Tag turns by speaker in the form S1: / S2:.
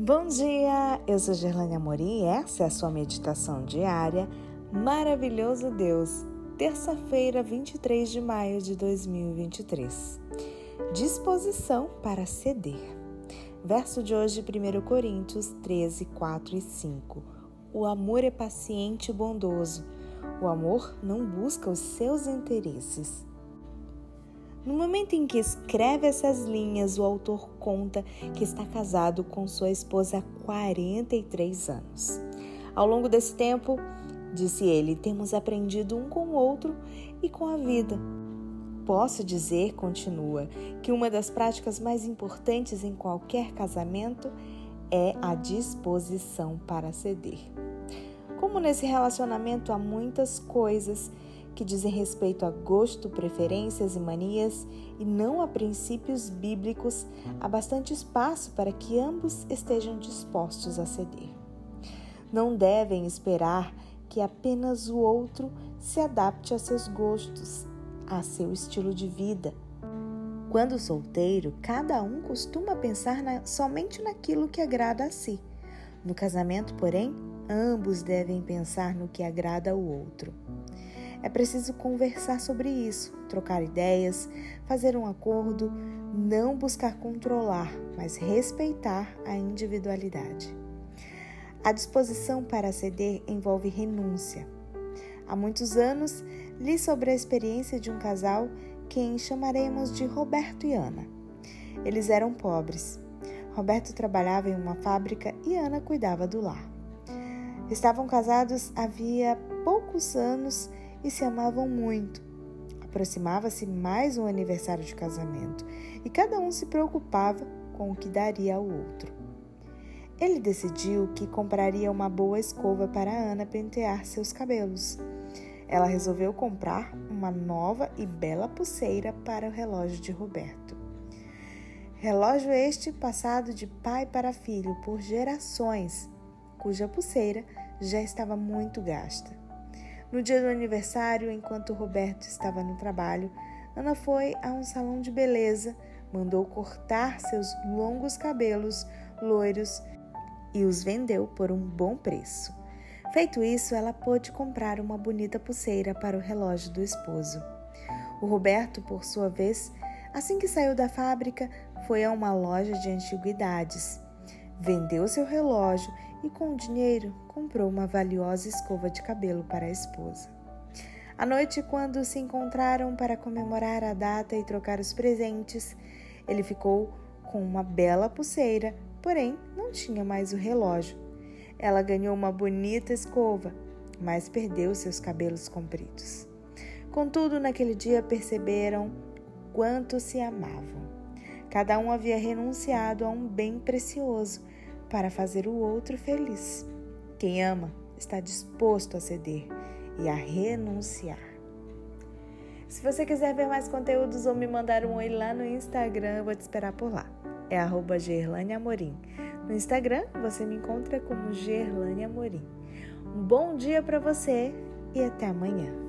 S1: Bom dia, eu sou Gerlane Amorim e essa é a sua meditação diária Maravilhoso Deus, terça-feira, 23 de maio de 2023. Disposição para ceder. Verso de hoje, 1 Coríntios 13, 4 e 5. O amor é paciente e bondoso. O amor não busca os seus interesses. No momento em que escreve essas linhas, o autor conta que está casado com sua esposa há 43 anos. Ao longo desse tempo, disse ele, temos aprendido um com o outro e com a vida. Posso dizer, continua, que uma das práticas mais importantes em qualquer casamento é a disposição para ceder. Como nesse relacionamento há muitas coisas que dizem respeito a gosto, preferências e manias e não a princípios bíblicos, há bastante espaço para que ambos estejam dispostos a ceder. Não devem esperar que apenas o outro se adapte a seus gostos, a seu estilo de vida. Quando solteiro, cada um costuma pensar na, somente naquilo que agrada a si. No casamento, porém, ambos devem pensar no que agrada ao outro. É preciso conversar sobre isso, trocar ideias, fazer um acordo, não buscar controlar, mas respeitar a individualidade. A disposição para ceder envolve renúncia. Há muitos anos li sobre a experiência de um casal quem chamaremos de Roberto e Ana. Eles eram pobres. Roberto trabalhava em uma fábrica e Ana cuidava do lar. Estavam casados havia poucos anos e se amavam muito. Aproximava-se mais um aniversário de casamento e cada um se preocupava com o que daria ao outro. Ele decidiu que compraria uma boa escova para Ana pentear seus cabelos. Ela resolveu comprar uma nova e bela pulseira para o relógio de Roberto. Relógio este passado de pai para filho por gerações, cuja pulseira já estava muito gasta. No dia do aniversário, enquanto Roberto estava no trabalho, Ana foi a um salão de beleza, mandou cortar seus longos cabelos loiros e os vendeu por um bom preço. Feito isso, ela pôde comprar uma bonita pulseira para o relógio do esposo. O Roberto, por sua vez, assim que saiu da fábrica, foi a uma loja de antiguidades. Vendeu seu relógio e, com o dinheiro, comprou uma valiosa escova de cabelo para a esposa. À noite, quando se encontraram para comemorar a data e trocar os presentes, ele ficou com uma bela pulseira, porém não tinha mais o relógio. Ela ganhou uma bonita escova, mas perdeu seus cabelos compridos. Contudo, naquele dia perceberam quanto se amavam. Cada um havia renunciado a um bem precioso para fazer o outro feliz. Quem ama está disposto a ceder e a renunciar. Se você quiser ver mais conteúdos ou me mandar um oi lá no Instagram, eu vou te esperar por lá. É arroba Gerlane Amorim. No Instagram você me encontra como Gerlane Amorim. Um bom dia para você e até amanhã.